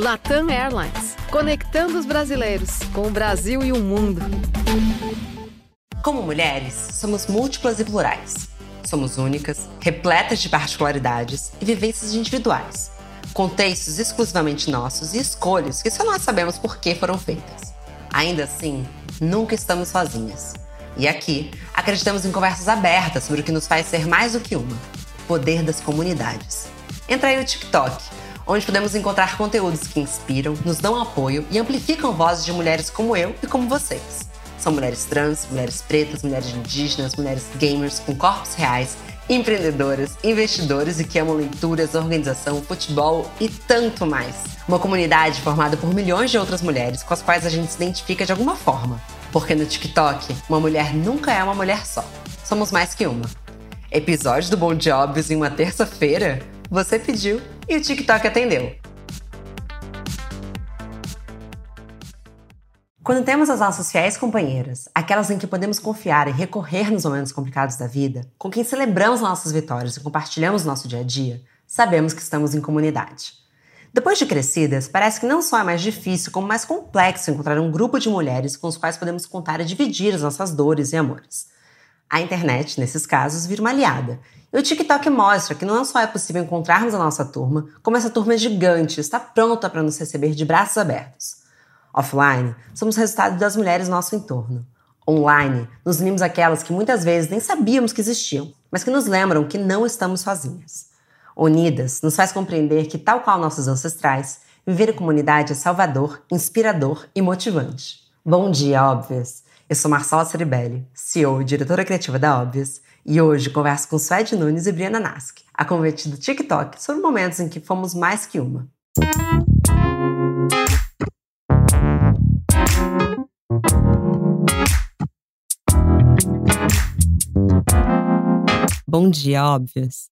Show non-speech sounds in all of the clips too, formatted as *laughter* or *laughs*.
Latam Airlines, conectando os brasileiros com o Brasil e o mundo. Como mulheres, somos múltiplas e plurais. Somos únicas, repletas de particularidades e vivências individuais. Contextos exclusivamente nossos e escolhas que só nós sabemos por que foram feitas. Ainda assim, nunca estamos sozinhas. E aqui, acreditamos em conversas abertas sobre o que nos faz ser mais do que uma: poder das comunidades. Entra aí no TikTok onde podemos encontrar conteúdos que inspiram, nos dão apoio e amplificam vozes de mulheres como eu e como vocês. São mulheres trans, mulheres pretas, mulheres indígenas, mulheres gamers com corpos reais, empreendedoras, investidores e que amam leituras, organização, futebol e tanto mais. Uma comunidade formada por milhões de outras mulheres com as quais a gente se identifica de alguma forma. Porque no TikTok, uma mulher nunca é uma mulher só. Somos mais que uma. Episódio do Bom Jobs em uma terça-feira? Você pediu e o TikTok atendeu. Quando temos as nossas fiéis companheiras, aquelas em que podemos confiar e recorrer nos momentos complicados da vida, com quem celebramos nossas vitórias e compartilhamos nosso dia a dia, sabemos que estamos em comunidade. Depois de crescidas, parece que não só é mais difícil, como mais complexo encontrar um grupo de mulheres com os quais podemos contar e dividir as nossas dores e amores. A internet, nesses casos, vira uma aliada e o TikTok mostra que não só é possível encontrarmos a nossa turma, como essa turma é gigante está pronta para nos receber de braços abertos. Offline, somos resultado das mulheres no nosso entorno. Online, nos unimos aquelas que muitas vezes nem sabíamos que existiam, mas que nos lembram que não estamos sozinhas. Unidas, nos faz compreender que, tal qual nossos ancestrais, viver em comunidade é salvador, inspirador e motivante. Bom dia, óbvias! Eu sou Marcela Ceribelli, CEO e diretora criativa da Óbvias, e hoje converso com Suede Nunes e Briana Nask, a convite do TikTok, sobre momentos em que fomos mais que uma. Bom dia, óbvias.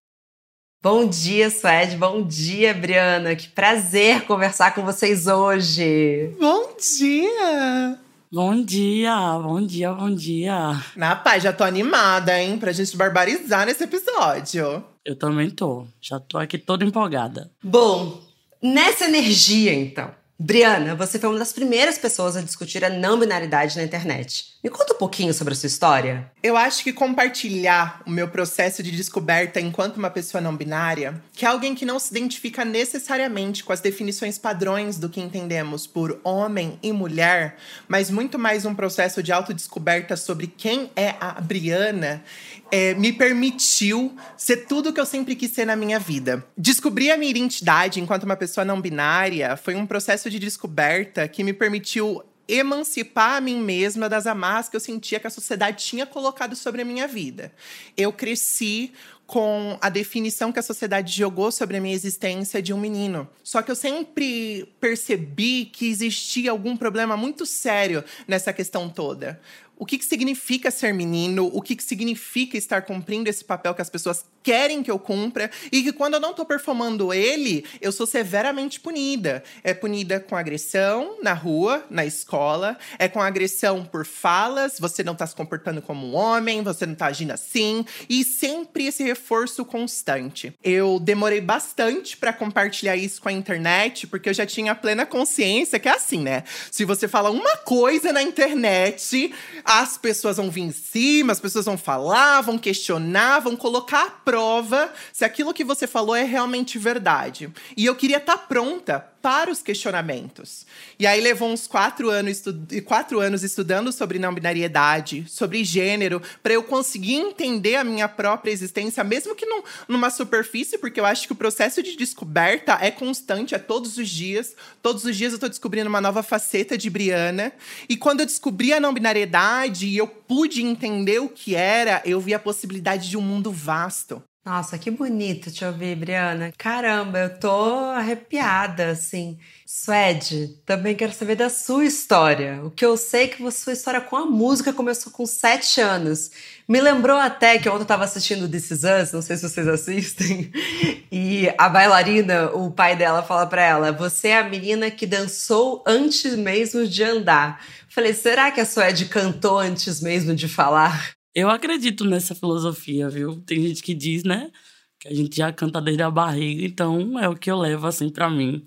Bom dia, Suede. Bom dia, Briana. Que prazer conversar com vocês hoje. Bom dia! Bom dia, bom dia, bom dia. Na paz, já tô animada, hein? Pra gente barbarizar nesse episódio. Eu também tô. Já tô aqui toda empolgada. Bom, nessa energia, então. Briana, você foi uma das primeiras pessoas a discutir a não binaridade na internet. Me conta um pouquinho sobre a sua história. Eu acho que compartilhar o meu processo de descoberta enquanto uma pessoa não binária, que é alguém que não se identifica necessariamente com as definições padrões do que entendemos por homem e mulher, mas muito mais um processo de autodescoberta sobre quem é a Briana, é, me permitiu ser tudo o que eu sempre quis ser na minha vida. Descobrir a minha identidade enquanto uma pessoa não binária foi um processo de descoberta que me permitiu emancipar a mim mesma das amarras que eu sentia que a sociedade tinha colocado sobre a minha vida. Eu cresci com a definição que a sociedade jogou sobre a minha existência de um menino. Só que eu sempre percebi que existia algum problema muito sério nessa questão toda. O que, que significa ser menino, o que, que significa estar cumprindo esse papel que as pessoas querem que eu cumpra, e que quando eu não estou performando ele, eu sou severamente punida. É punida com agressão na rua, na escola, é com agressão por falas, você não está se comportando como um homem, você não está agindo assim, e sempre esse reforço constante. Eu demorei bastante para compartilhar isso com a internet, porque eu já tinha plena consciência que é assim, né? Se você fala uma coisa na internet, as pessoas vão vir em cima, as pessoas vão falar, vão questionar, vão colocar à prova se aquilo que você falou é realmente verdade. E eu queria estar tá pronta para os questionamentos. E aí levou uns quatro anos, quatro anos estudando sobre não binariedade, sobre gênero, para eu conseguir entender a minha própria existência, mesmo que num, numa superfície, porque eu acho que o processo de descoberta é constante, é todos os dias. Todos os dias eu estou descobrindo uma nova faceta de Briana. E quando eu descobri a não binariedade e eu pude entender o que era, eu vi a possibilidade de um mundo vasto. Nossa, que bonito te ouvir, Briana. Caramba, eu tô arrepiada, assim. Suede, também quero saber da sua história. O que eu sei é que a sua história com a música começou com sete anos. Me lembrou até que ontem eu tava assistindo This Is Us, não sei se vocês assistem, *laughs* e a bailarina, o pai dela fala pra ela, você é a menina que dançou antes mesmo de andar. Falei, será que a Suede cantou antes mesmo de falar? Eu acredito nessa filosofia, viu? Tem gente que diz, né? Que a gente já canta desde a barriga, então é o que eu levo assim para mim.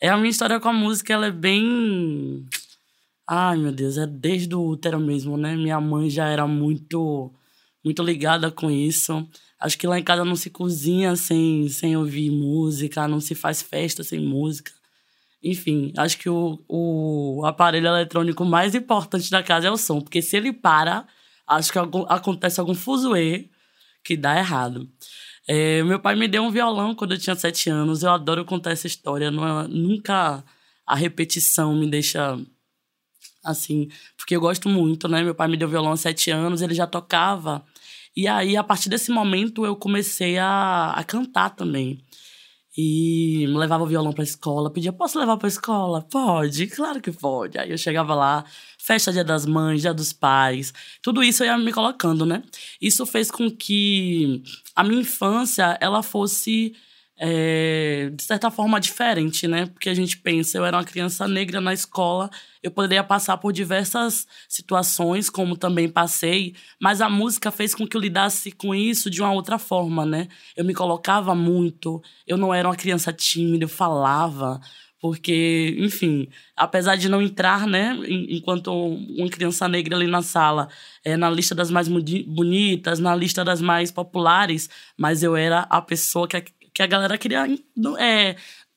É, a minha história com a música, ela é bem... Ai, meu Deus, é desde o útero mesmo, né? Minha mãe já era muito, muito ligada com isso. Acho que lá em casa não se cozinha sem, sem ouvir música, não se faz festa sem música. Enfim, acho que o, o aparelho eletrônico mais importante da casa é o som, porque se ele para, acho que algum, acontece algum fuzuê que dá errado. É, meu pai me deu um violão quando eu tinha sete anos. Eu adoro contar essa história. Não, é, nunca a repetição me deixa assim, porque eu gosto muito, né? Meu pai me deu violão aos sete anos, ele já tocava. E aí, a partir desse momento, eu comecei a, a cantar também. E levava o violão pra escola, pedia, posso levar pra escola? Pode, claro que pode. Aí eu chegava lá, festa dia das mães, dia dos pais, tudo isso eu ia me colocando, né? Isso fez com que a minha infância, ela fosse é, de certa forma diferente, né? Porque a gente pensa, eu era uma criança negra na escola, eu poderia passar por diversas situações, como também passei, mas a música fez com que eu lidasse com isso de uma outra forma, né? Eu me colocava muito, eu não era uma criança tímida, eu falava, porque, enfim, apesar de não entrar, né, enquanto uma criança negra ali na sala, é, na lista das mais bonitas, na lista das mais populares, mas eu era a pessoa que que a galera queria é,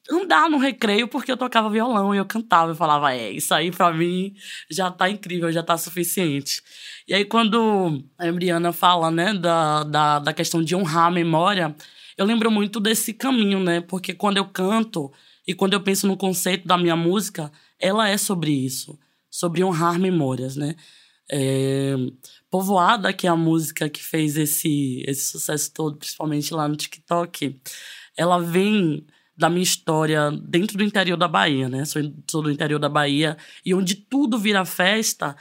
andar no recreio porque eu tocava violão e eu cantava. Eu falava, é, isso aí pra mim já tá incrível, já tá suficiente. E aí, quando a Embriana fala, né, da, da, da questão de honrar a memória, eu lembro muito desse caminho, né? Porque quando eu canto e quando eu penso no conceito da minha música, ela é sobre isso, sobre honrar memórias, né? É, Povoada, que é a música que fez esse, esse sucesso todo, principalmente lá no TikTok, ela vem da minha história dentro do interior da Bahia, né? Sou, sou do interior da Bahia e onde tudo vira festa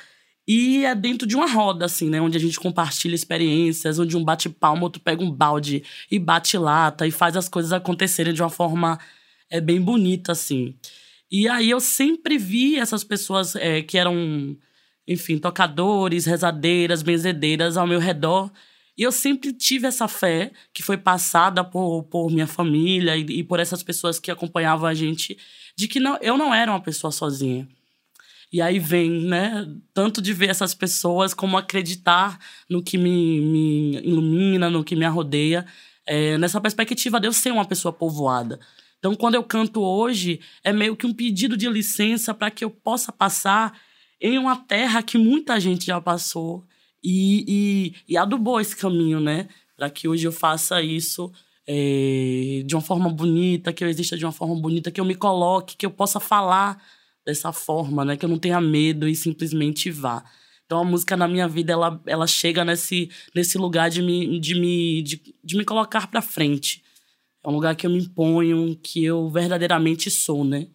e é dentro de uma roda, assim, né? Onde a gente compartilha experiências, onde um bate palma, outro pega um balde e bate lata e faz as coisas acontecerem de uma forma é, bem bonita, assim. E aí eu sempre vi essas pessoas é, que eram enfim, tocadores, rezadeiras, benzedeiras ao meu redor. E eu sempre tive essa fé que foi passada por, por minha família e, e por essas pessoas que acompanhavam a gente, de que não, eu não era uma pessoa sozinha. E aí vem, né, tanto de ver essas pessoas como acreditar no que me, me ilumina, no que me rodeia, é, nessa perspectiva de eu ser uma pessoa povoada. Então, quando eu canto hoje, é meio que um pedido de licença para que eu possa passar em uma terra que muita gente já passou e, e, e adubou esse caminho, né? Para que hoje eu faça isso é, de uma forma bonita, que eu exista de uma forma bonita, que eu me coloque, que eu possa falar dessa forma, né? Que eu não tenha medo e simplesmente vá. Então a música na minha vida ela, ela chega nesse, nesse lugar de me, de me, de, de me colocar para frente. É um lugar que eu me imponho, que eu verdadeiramente sou, né?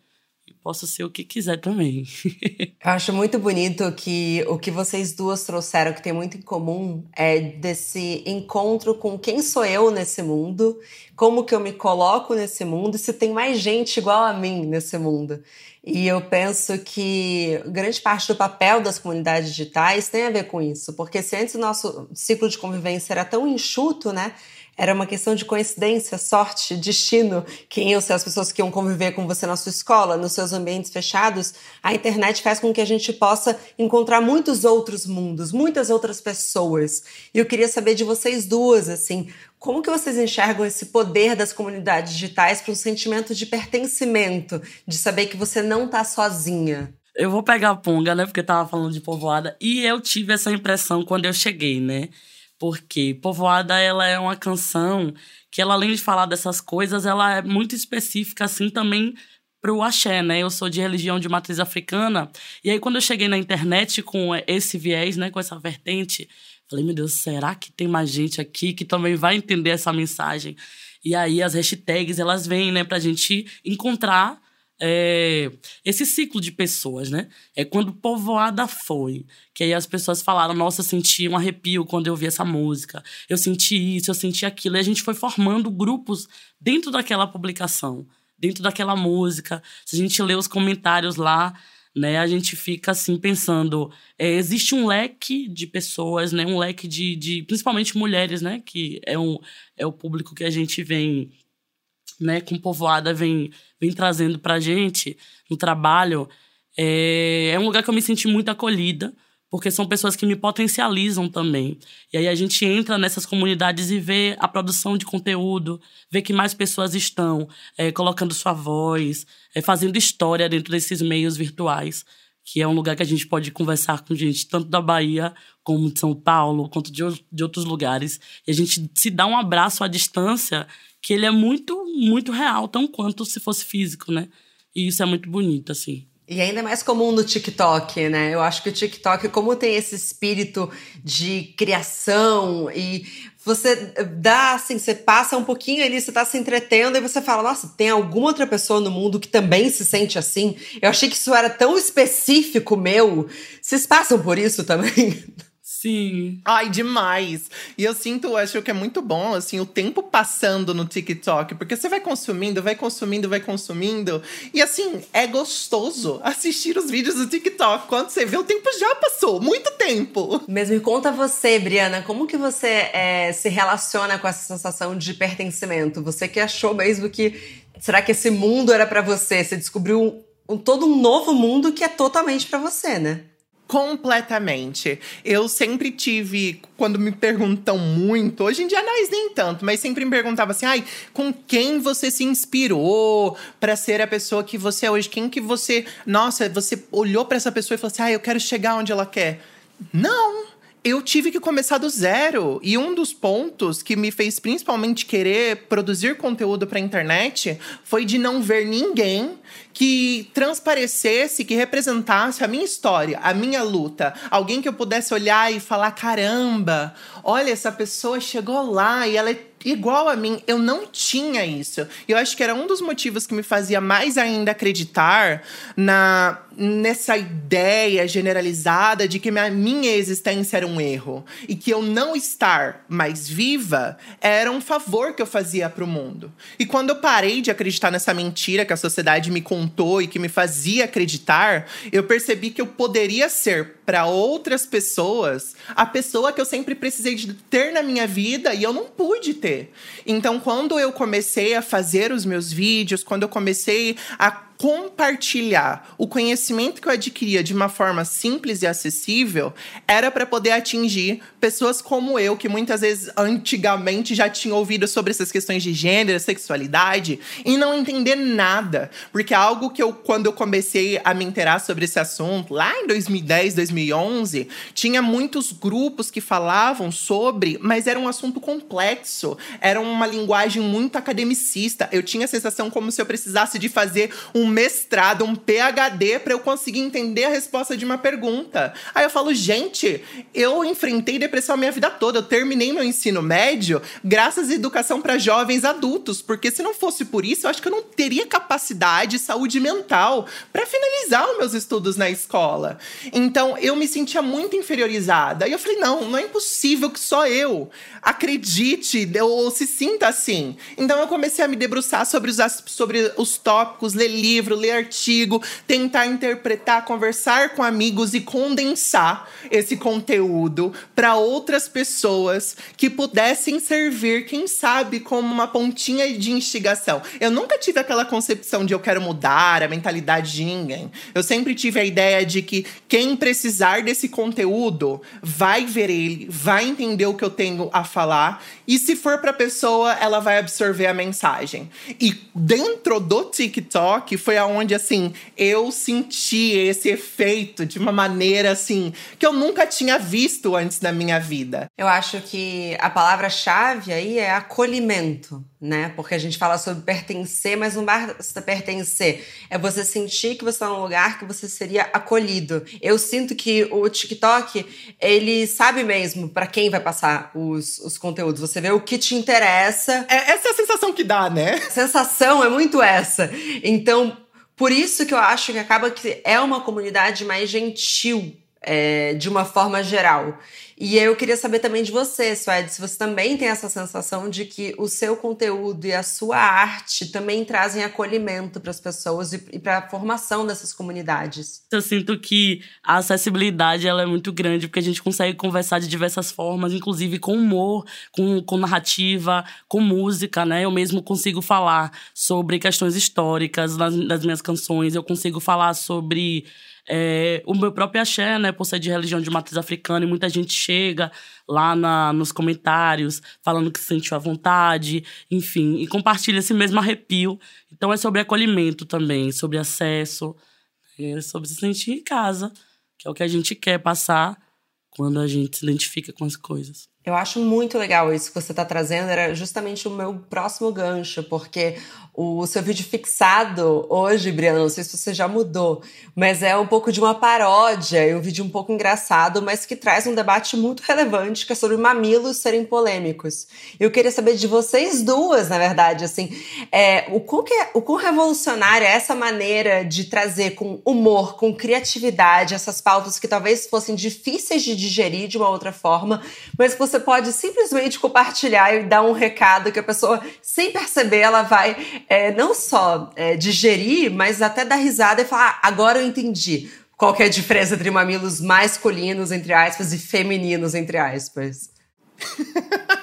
Posso ser o que quiser também. *laughs* Eu acho muito bonito que o que vocês duas trouxeram, que tem muito em comum, é desse encontro com quem sou eu nesse mundo, como que eu me coloco nesse mundo e se tem mais gente igual a mim nesse mundo. E eu penso que grande parte do papel das comunidades digitais tem a ver com isso, porque se antes o nosso ciclo de convivência era tão enxuto, né? Era uma questão de coincidência, sorte, destino. Quem iam ser as pessoas que iam conviver com você na sua escola, nos seus ambientes fechados. A internet faz com que a gente possa encontrar muitos outros mundos, muitas outras pessoas. E eu queria saber de vocês duas, assim, como que vocês enxergam esse poder das comunidades digitais para um sentimento de pertencimento, de saber que você não está sozinha? Eu vou pegar a ponga, né? Porque tava falando de povoada. E eu tive essa impressão quando eu cheguei, né? Porque Povoada ela é uma canção que ela além de falar dessas coisas, ela é muito específica assim também pro axé, né? Eu sou de religião de matriz africana, e aí quando eu cheguei na internet com esse viés, né, com essa vertente, falei, meu Deus, será que tem mais gente aqui que também vai entender essa mensagem? E aí as hashtags, elas vêm, né, pra gente encontrar é, esse ciclo de pessoas, né? É quando Povoada foi, que aí as pessoas falaram, nossa, senti um arrepio quando eu ouvi essa música, eu senti isso, eu senti aquilo, e a gente foi formando grupos dentro daquela publicação, dentro daquela música. Se a gente lê os comentários lá, né, a gente fica assim pensando, é, existe um leque de pessoas, né, um leque de, de principalmente mulheres, né, que é, um, é o público que a gente vem né, com povoada vem, vem trazendo pra gente no trabalho, é, é um lugar que eu me senti muito acolhida, porque são pessoas que me potencializam também. E aí a gente entra nessas comunidades e vê a produção de conteúdo, vê que mais pessoas estão é, colocando sua voz, é, fazendo história dentro desses meios virtuais, que é um lugar que a gente pode conversar com gente tanto da Bahia como de São Paulo, quanto de, de outros lugares. E a gente se dá um abraço à distância que ele é muito, muito real, tão quanto se fosse físico, né? E isso é muito bonito, assim. E ainda mais comum no TikTok, né? Eu acho que o TikTok, como tem esse espírito de criação e você dá assim, você passa um pouquinho ali, você tá se entretendo e você fala, nossa, tem alguma outra pessoa no mundo que também se sente assim? Eu achei que isso era tão específico meu. Vocês passam por isso também? *laughs* Sim. Ai, demais. E eu sinto, acho que é muito bom, assim, o tempo passando no TikTok, porque você vai consumindo, vai consumindo, vai consumindo. E assim, é gostoso assistir os vídeos do TikTok. Quando você vê, o tempo já passou, muito tempo. Mas me conta você, Briana, como que você é, se relaciona com essa sensação de pertencimento? Você que achou mesmo que. Será que esse mundo era para você? Você descobriu um, todo um novo mundo que é totalmente para você, né? Completamente. Eu sempre tive, quando me perguntam muito, hoje em dia nós nem tanto, mas sempre me perguntava assim: ai, com quem você se inspirou para ser a pessoa que você é hoje? Quem que você. Nossa, você olhou para essa pessoa e falou assim: ai, eu quero chegar onde ela quer. Não! Eu tive que começar do zero. E um dos pontos que me fez principalmente querer produzir conteúdo para a internet foi de não ver ninguém que transparecesse, que representasse a minha história, a minha luta. Alguém que eu pudesse olhar e falar: caramba, olha, essa pessoa chegou lá e ela é igual a mim, eu não tinha isso. E eu acho que era um dos motivos que me fazia mais ainda acreditar na nessa ideia generalizada de que minha, minha existência era um erro e que eu não estar mais viva era um favor que eu fazia para o mundo. E quando eu parei de acreditar nessa mentira que a sociedade me contou e que me fazia acreditar, eu percebi que eu poderia ser para outras pessoas a pessoa que eu sempre precisei de ter na minha vida e eu não pude ter. Então, quando eu comecei a fazer os meus vídeos, quando eu comecei a compartilhar o conhecimento que eu adquiria de uma forma simples e acessível era para poder atingir pessoas como eu, que muitas vezes antigamente já tinham ouvido sobre essas questões de gênero, sexualidade e não entender nada. Porque algo que eu, quando eu comecei a me interar sobre esse assunto, lá em 2010, 2011, tinha muitos grupos que falavam sobre, mas era um assunto complexo, era uma linguagem muito academicista. Eu tinha a sensação como se eu precisasse de fazer um mestrado, um PhD para eu conseguir entender a resposta de uma pergunta. Aí eu falo, gente, eu enfrentei depressão a minha vida toda. Eu terminei meu ensino médio graças à educação para jovens adultos, porque se não fosse por isso, eu acho que eu não teria capacidade, saúde mental para finalizar os meus estudos na escola. Então eu me sentia muito inferiorizada. E eu falei, não, não é impossível que só eu acredite ou se sinta assim. Então eu comecei a me debruçar sobre os, sobre os tópicos, ler livros livro, ler artigo, tentar interpretar, conversar com amigos e condensar esse conteúdo para outras pessoas que pudessem servir, quem sabe, como uma pontinha de instigação. Eu nunca tive aquela concepção de eu quero mudar a mentalidade de ninguém. Eu sempre tive a ideia de que quem precisar desse conteúdo vai ver ele, vai entender o que eu tenho a falar e se for para pessoa, ela vai absorver a mensagem. E dentro do TikTok foi aonde assim eu senti esse efeito de uma maneira assim que eu nunca tinha visto antes na minha vida. Eu acho que a palavra-chave aí é acolhimento, né? Porque a gente fala sobre pertencer, mas não basta pertencer. É você sentir que você está num lugar que você seria acolhido. Eu sinto que o TikTok, ele sabe mesmo para quem vai passar os, os conteúdos. Você vê o que te interessa. É, essa é a sensação que dá, né? A sensação é muito essa. Então, por isso que eu acho que acaba que é uma comunidade mais gentil, é, de uma forma geral. E eu queria saber também de você, Suede, se você também tem essa sensação de que o seu conteúdo e a sua arte também trazem acolhimento para as pessoas e, para a formação dessas comunidades. Eu sinto que a acessibilidade ela é muito grande, porque a gente consegue conversar de diversas formas, inclusive com humor, com, com narrativa, com música, né? Eu mesmo consigo falar sobre questões históricas nas, nas minhas canções, eu consigo falar sobre é, o meu próprio axé, né, por ser de religião de matriz africana, e muita gente chega lá na, nos comentários falando que se sentiu à vontade, enfim, e compartilha esse mesmo arrepio. Então é sobre acolhimento também, sobre acesso, é sobre se sentir em casa, que é o que a gente quer passar quando a gente se identifica com as coisas. Eu acho muito legal isso que você está trazendo, era justamente o meu próximo gancho, porque o seu vídeo fixado hoje, Briana, não sei se você já mudou, mas é um pouco de uma paródia, é um vídeo um pouco engraçado, mas que traz um debate muito relevante, que é sobre mamilos serem polêmicos. Eu queria saber de vocês duas, na verdade, assim, é, o, quão que é, o quão revolucionária é essa maneira de trazer com humor, com criatividade, essas pautas que talvez fossem difíceis de digerir de uma outra forma, mas que você pode simplesmente compartilhar e dar um recado que a pessoa, sem perceber, ela vai é, não só é, digerir, mas até dar risada e falar: ah, agora eu entendi qual é a diferença entre mamilos masculinos, entre aspas, e femininos, entre aspas. *laughs*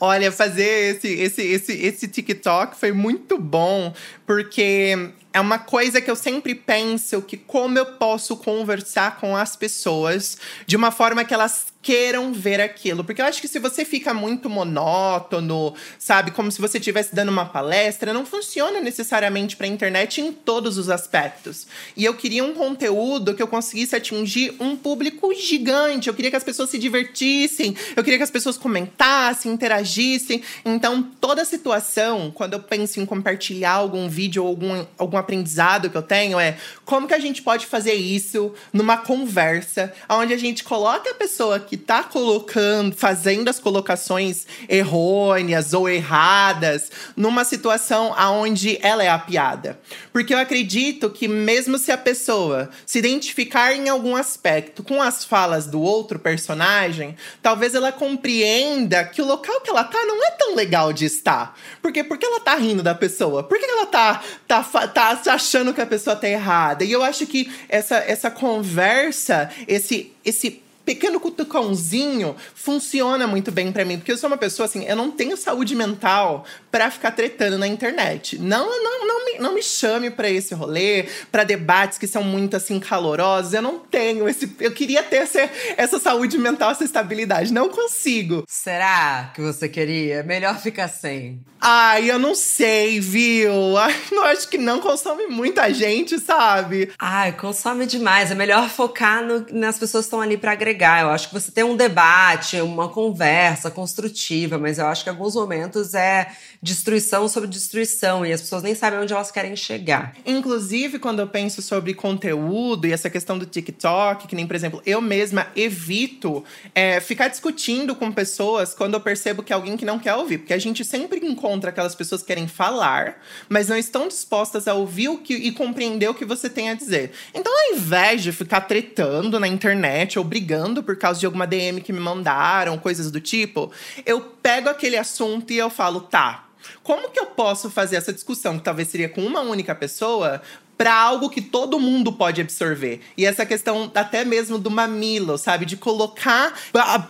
Olha, fazer esse, esse, esse, esse TikTok foi muito bom, porque é uma coisa que eu sempre penso que como eu posso conversar com as pessoas de uma forma que elas queiram ver aquilo. Porque eu acho que se você fica muito monótono, sabe, como se você estivesse dando uma palestra, não funciona necessariamente para a internet em todos os aspectos. E eu queria um conteúdo que eu conseguisse atingir um público gigante. Eu queria que as pessoas se divertissem, eu queria que as pessoas comentassem, interagissem. Então, toda situação, quando eu penso em compartilhar algum vídeo ou algum, algum aprendizado que eu tenho, é como que a gente pode fazer isso numa conversa, onde a gente coloca a pessoa que que está colocando, fazendo as colocações errôneas ou erradas numa situação aonde ela é a piada. Porque eu acredito que mesmo se a pessoa se identificar em algum aspecto com as falas do outro personagem, talvez ela compreenda que o local que ela tá não é tão legal de estar. Porque porque ela tá rindo da pessoa? Por que ela tá, tá, tá achando que a pessoa tá errada? E eu acho que essa, essa conversa, esse, esse pequeno cutucãozinho funciona muito bem para mim, porque eu sou uma pessoa assim, eu não tenho saúde mental para ficar tretando na internet. Não, não, não me, não me chame para esse rolê, para debates que são muito assim calorosos. Eu não tenho esse, eu queria ter essa, essa saúde mental, essa estabilidade, não consigo. Será que você queria? Melhor ficar sem. Ai, eu não sei, viu? Ai, não acho que não consome muita gente, sabe? Ai, consome demais. É melhor focar no, nas pessoas que estão ali para agregar agregar. Eu acho que você tem um debate, uma conversa construtiva, mas eu acho que em alguns momentos é destruição sobre destruição e as pessoas nem sabem onde elas querem chegar. Inclusive, quando eu penso sobre conteúdo e essa questão do TikTok, que nem, por exemplo, eu mesma evito é, ficar discutindo com pessoas quando eu percebo que é alguém que não quer ouvir, porque a gente sempre encontra aquelas pessoas que querem falar, mas não estão dispostas a ouvir o que, e compreender o que você tem a dizer. Então, ao invés de ficar tretando na internet ou brigando por causa de alguma DM que me mandaram, coisas do tipo, eu pego aquele assunto e eu falo, tá, como que eu posso fazer essa discussão, que talvez seria com uma única pessoa, para algo que todo mundo pode absorver. E essa questão até mesmo do mamilo, sabe? De colocar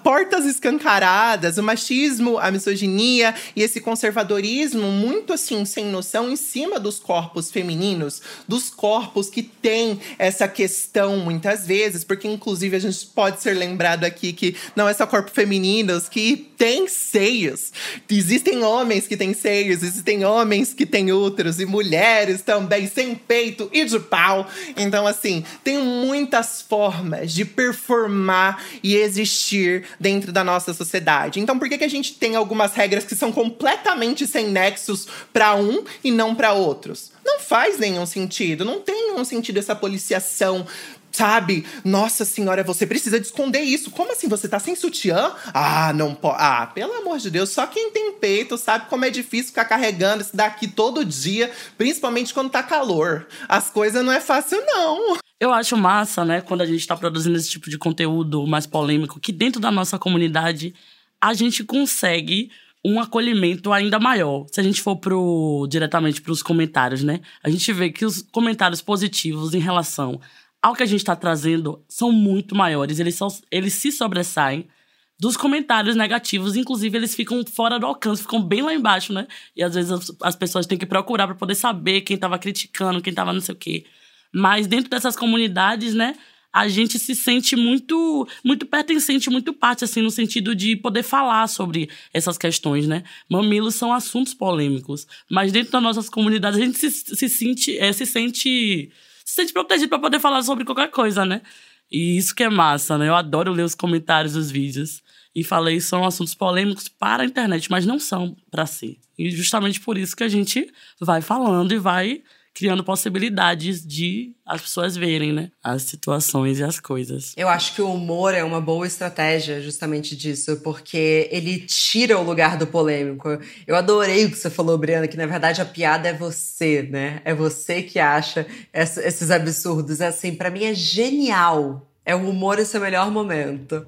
portas escancaradas, o machismo, a misoginia e esse conservadorismo muito assim, sem noção, em cima dos corpos femininos, dos corpos que têm essa questão muitas vezes, porque inclusive a gente pode ser lembrado aqui que não é só corpos femininos que têm seios. Existem homens que têm seios, existem homens que têm úteros e mulheres também sem peito e de pau. Então, assim, tem muitas formas de performar e existir dentro da nossa sociedade. Então, por que, que a gente tem algumas regras que são completamente sem nexos para um e não para outros? Não faz nenhum sentido, não tem nenhum sentido essa policiação Sabe? Nossa senhora, você precisa de esconder isso. Como assim? Você tá sem sutiã? Ah, não pode. Ah, pelo amor de Deus, só quem tem peito sabe como é difícil ficar carregando isso daqui todo dia, principalmente quando tá calor. As coisas não é fácil, não. Eu acho massa, né, quando a gente está produzindo esse tipo de conteúdo mais polêmico, que dentro da nossa comunidade a gente consegue um acolhimento ainda maior. Se a gente for pro, diretamente para os comentários, né? A gente vê que os comentários positivos em relação ao que a gente está trazendo são muito maiores. Eles, são, eles se sobressaem dos comentários negativos, inclusive eles ficam fora do alcance, ficam bem lá embaixo, né? E às vezes as, as pessoas têm que procurar para poder saber quem estava criticando, quem estava não sei o quê. Mas dentro dessas comunidades, né, a gente se sente muito muito pertencente, muito parte assim no sentido de poder falar sobre essas questões, né? Mamilos são assuntos polêmicos, mas dentro das nossas comunidades a gente se, se sente é, se sente se sente protegido para poder falar sobre qualquer coisa, né? E isso que é massa, né? Eu adoro ler os comentários dos vídeos. E falei, são assuntos polêmicos para a internet, mas não são para si. E justamente por isso que a gente vai falando e vai criando possibilidades de as pessoas verem, né, as situações e as coisas. Eu acho que o humor é uma boa estratégia justamente disso, porque ele tira o lugar do polêmico. Eu adorei o que você falou, Briana, que na verdade a piada é você, né? É você que acha esses absurdos. Assim, para mim é genial é o humor e seu melhor momento.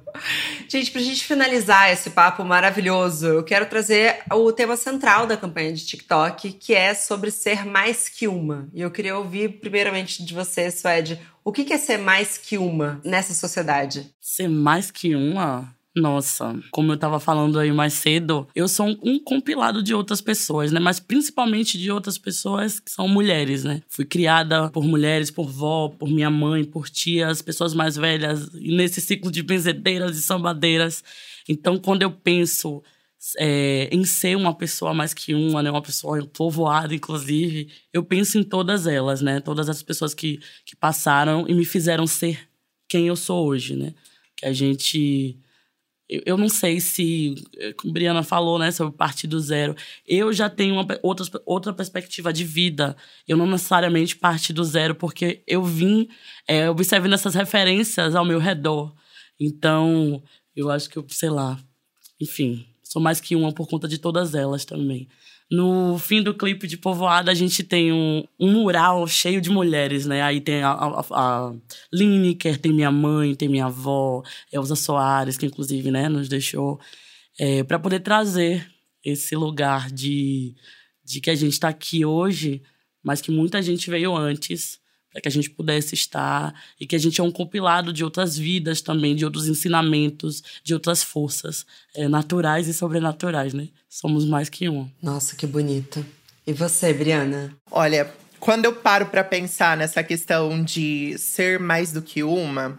Gente, pra gente finalizar esse papo maravilhoso, eu quero trazer o tema central da campanha de TikTok, que é sobre ser mais que uma. E eu queria ouvir primeiramente de você, Suede, o que é ser mais que uma nessa sociedade? Ser mais que uma? Nossa, como eu tava falando aí mais cedo, eu sou um, um, compilado de outras pessoas, né? Mas principalmente de outras pessoas que são mulheres, né? Fui criada por mulheres, por vó, por minha mãe, por tias, pessoas mais velhas, nesse ciclo de benzedeiras e sambadeiras. Então, quando eu penso é, em ser uma pessoa mais que uma, né? Uma pessoa povoada, inclusive, eu penso em todas elas, né? Todas as pessoas que, que passaram e me fizeram ser quem eu sou hoje, né? Que a gente eu, eu não sei se, eh, como a Briana falou, né, sobre partir do zero. Eu já tenho uma, outra, outra perspectiva de vida. Eu não necessariamente parti do zero, porque eu vim é, observando essas referências ao meu redor. Então, eu acho que eu, sei lá, enfim, sou mais que uma por conta de todas elas também. No fim do clipe de Povoada, a gente tem um, um mural cheio de mulheres, né? Aí tem a, a, a Lineker, tem minha mãe, tem minha avó, Elza Soares, que inclusive né, nos deixou, é, para poder trazer esse lugar de, de que a gente está aqui hoje, mas que muita gente veio antes para que a gente pudesse estar e que a gente é um compilado de outras vidas também, de outros ensinamentos, de outras forças é, naturais e sobrenaturais, né? Somos mais que um. Nossa, que bonito. E você, Briana? Olha, quando eu paro para pensar nessa questão de ser mais do que uma,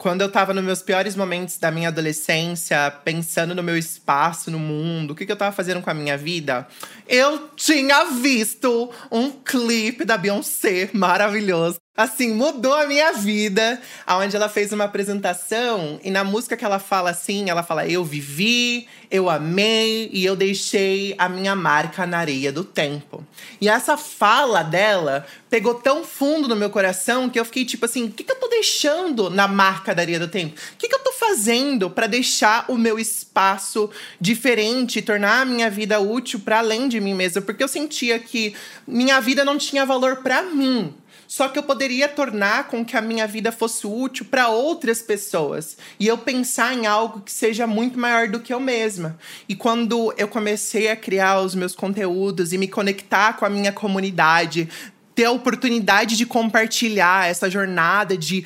quando eu estava nos meus piores momentos da minha adolescência, pensando no meu espaço no mundo, o que, que eu estava fazendo com a minha vida, eu tinha visto um clipe da Beyoncé maravilhoso assim, mudou a minha vida. Onde ela fez uma apresentação e na música que ela fala assim, ela fala: Eu vivi, eu amei e eu deixei a minha marca na areia do tempo. E essa fala dela pegou tão fundo no meu coração que eu fiquei tipo assim: o que, que eu tô deixando na marca da areia do tempo? O que, que eu tô fazendo para deixar o meu espaço diferente, tornar a minha vida útil para além de mim mesma? Porque eu sentia que minha vida não tinha valor para mim. Só que eu poderia tornar com que a minha vida fosse útil para outras pessoas. E eu pensar em algo que seja muito maior do que eu mesma. E quando eu comecei a criar os meus conteúdos e me conectar com a minha comunidade, ter a oportunidade de compartilhar essa jornada de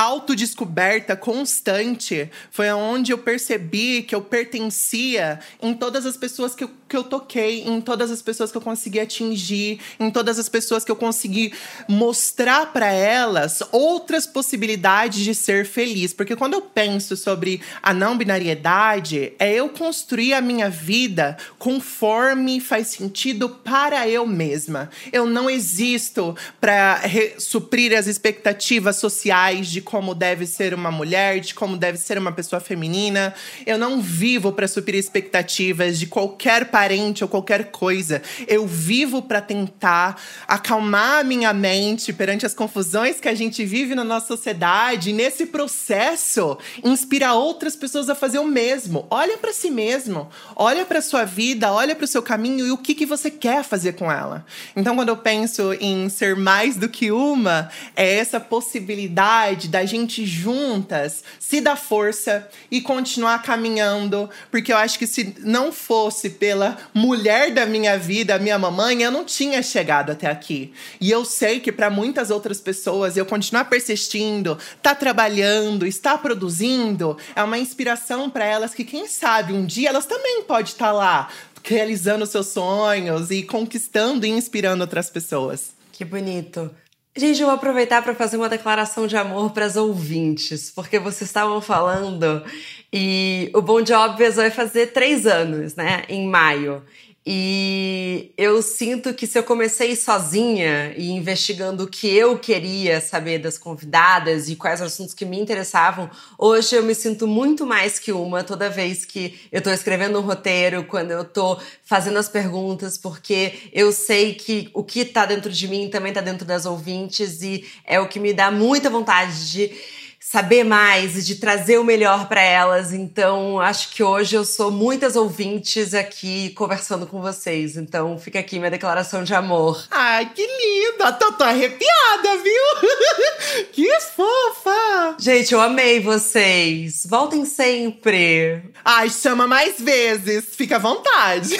autodescoberta constante foi onde eu percebi que eu pertencia em todas as pessoas que eu, que eu toquei, em todas as pessoas que eu consegui atingir, em todas as pessoas que eu consegui mostrar para elas outras possibilidades de ser feliz. Porque quando eu penso sobre a não binariedade, é eu construir a minha vida conforme faz sentido para eu mesma. Eu não existo para suprir as expectativas sociais de como deve ser uma mulher, de como deve ser uma pessoa feminina. Eu não vivo para suprir expectativas de qualquer parente ou qualquer coisa. Eu vivo para tentar acalmar a minha mente perante as confusões que a gente vive na nossa sociedade. E nesse processo, inspirar outras pessoas a fazer o mesmo. Olha para si mesmo, olha para sua vida, olha para o seu caminho e o que, que você quer fazer com ela. Então, quando eu penso em ser mais do que uma, é essa possibilidade da gente juntas se dar força e continuar caminhando, porque eu acho que se não fosse pela mulher da minha vida, a minha mamãe, eu não tinha chegado até aqui. E eu sei que para muitas outras pessoas eu continuar persistindo, tá trabalhando, está produzindo, é uma inspiração para elas que quem sabe um dia elas também podem estar tá lá realizando seus sonhos e conquistando e inspirando outras pessoas. Que bonito. Gente, eu vou aproveitar para fazer uma declaração de amor para as ouvintes, porque vocês estavam falando e o Bom de Óbvias vai fazer três anos, né, em maio. E eu sinto que se eu comecei sozinha e investigando o que eu queria saber das convidadas e quais assuntos que me interessavam, hoje eu me sinto muito mais que uma toda vez que eu tô escrevendo um roteiro, quando eu tô fazendo as perguntas, porque eu sei que o que tá dentro de mim também tá dentro das ouvintes e é o que me dá muita vontade de saber mais e de trazer o melhor para elas. Então, acho que hoje eu sou muitas ouvintes aqui conversando com vocês. Então, fica aqui minha declaração de amor. Ai, que linda! Tô, tô arrepiada, viu? *laughs* que fofa! Gente, eu amei vocês. Voltem sempre. Ai, chama mais vezes. Fica à vontade.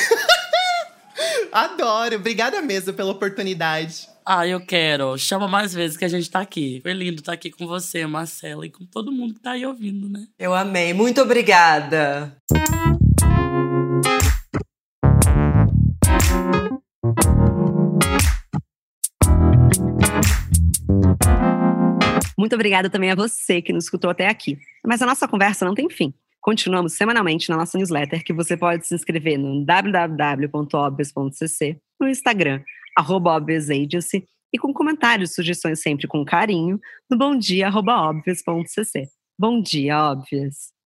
*laughs* Adoro. Obrigada mesmo pela oportunidade. Ah, eu quero. Chama mais vezes que a gente tá aqui. Foi lindo estar tá aqui com você, Marcela, e com todo mundo que tá aí ouvindo, né? Eu amei. Muito obrigada. Muito obrigada também a você que nos escutou até aqui. Mas a nossa conversa não tem fim. Continuamos semanalmente na nossa newsletter, que você pode se inscrever no www.obvious.cc, no Instagram, arroba Agency, e com comentários, sugestões sempre com carinho, no bomdia.obvious.cc. Bom dia, Óbvias!